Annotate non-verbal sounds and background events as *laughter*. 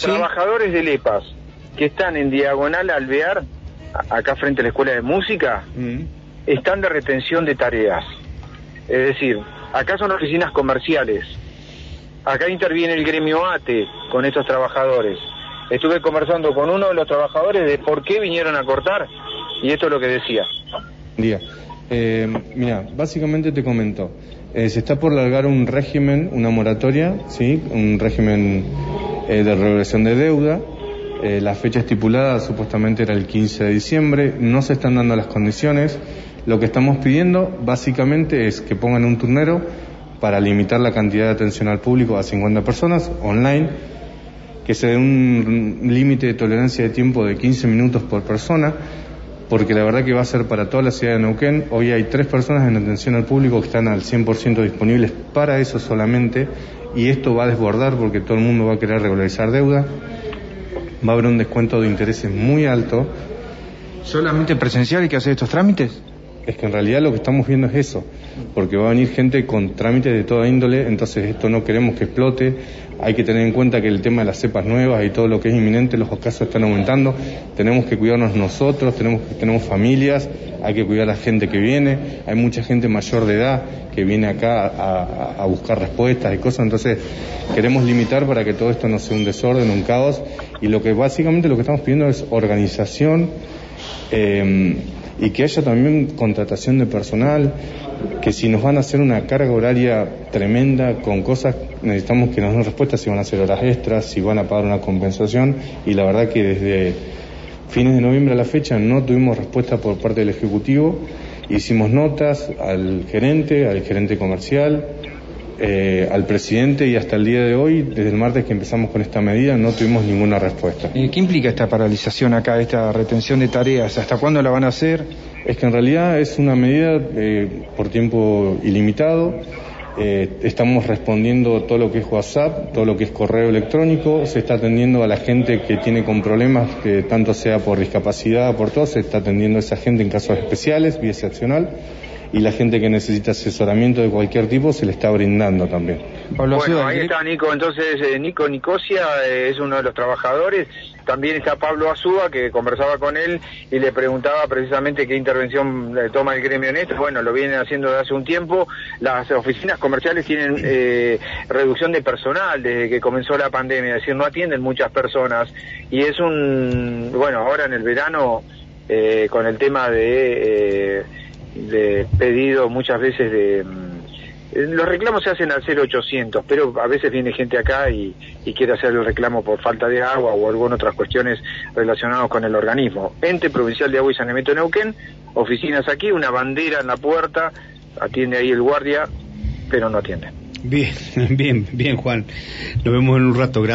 Trabajadores de LEPAS que están en diagonal alvear, acá frente a la escuela de música, Mm. están de retención de tareas. Es decir, acá son oficinas comerciales. Acá interviene el gremio ATE con estos trabajadores. Estuve conversando con uno de los trabajadores de por qué vinieron a cortar y esto es lo que decía. Día. Eh, mira, básicamente te comento. Eh, se está por largar un régimen, una moratoria, ¿sí? Un régimen eh, de regulación de deuda. Eh, la fecha estipulada supuestamente era el 15 de diciembre. No se están dando las condiciones. Lo que estamos pidiendo básicamente es que pongan un turnero para limitar la cantidad de atención al público a 50 personas online, que se dé un límite de tolerancia de tiempo de 15 minutos por persona, porque la verdad que va a ser para toda la ciudad de Neuquén. Hoy hay tres personas en atención al público que están al 100% disponibles para eso solamente, y esto va a desbordar porque todo el mundo va a querer regularizar deuda. Va a haber un descuento de intereses muy alto. ¿Solamente presencial hay que hacer estos trámites? Es que en realidad lo que estamos viendo es eso, porque va a venir gente con trámites de toda índole, entonces esto no queremos que explote. Hay que tener en cuenta que el tema de las cepas nuevas y todo lo que es inminente, los casos están aumentando. Tenemos que cuidarnos nosotros, tenemos tenemos familias, hay que cuidar a la gente que viene. Hay mucha gente mayor de edad que viene acá a, buscar respuestas y cosas, entonces queremos limitar para que todo esto no sea un desorden, un caos. Y lo que básicamente lo que estamos pidiendo es organización. Eh, y que haya también contratación de personal, que si nos van a hacer una carga horaria tremenda con cosas, necesitamos que nos den respuesta si van a hacer horas extras, si van a pagar una compensación, y la verdad que desde fines de noviembre a la fecha no tuvimos respuesta por parte del Ejecutivo, hicimos notas al gerente, al gerente comercial, eh, al presidente y hasta el día de hoy, desde el martes que empezamos con esta medida, no tuvimos ninguna respuesta. Eh, ¿Qué implica esta paralización acá, esta retención de tareas? ¿Hasta cuándo la van a hacer? Es que en realidad es una medida eh, por tiempo ilimitado. Eh, estamos respondiendo todo lo que es WhatsApp, todo lo que es correo electrónico, se está atendiendo a la gente que tiene con problemas, que tanto sea por discapacidad, por todo, se está atendiendo a esa gente en casos especiales, vía excepcional, y la gente que necesita asesoramiento de cualquier tipo se le está brindando también. Pablo Bueno, ahí está Nico, entonces eh, Nico Nicosia eh, es uno de los trabajadores, también está Pablo Azúa que conversaba con él y le preguntaba precisamente qué intervención eh, toma el gremio en esto, bueno, lo vienen haciendo desde hace un tiempo, las oficinas comerciales tienen eh, reducción de personal desde que comenzó la pandemia, es decir, no atienden muchas personas. Y es un, bueno, ahora en el verano eh, con el tema de, eh, de pedido muchas veces de... mm, Los reclamos se hacen al 0800, pero a veces viene gente acá y, y quiere hacer el reclamo por falta de agua o algunas otras cuestiones relacionadas con el organismo. Ente Provincial de Agua y Saneamiento Neuquén, oficinas aquí, una bandera en la puerta, atiende ahí el guardia, pero no atiende. Bien, *laughs* bien, bien, Juan. Nos vemos en un rato. Gracias.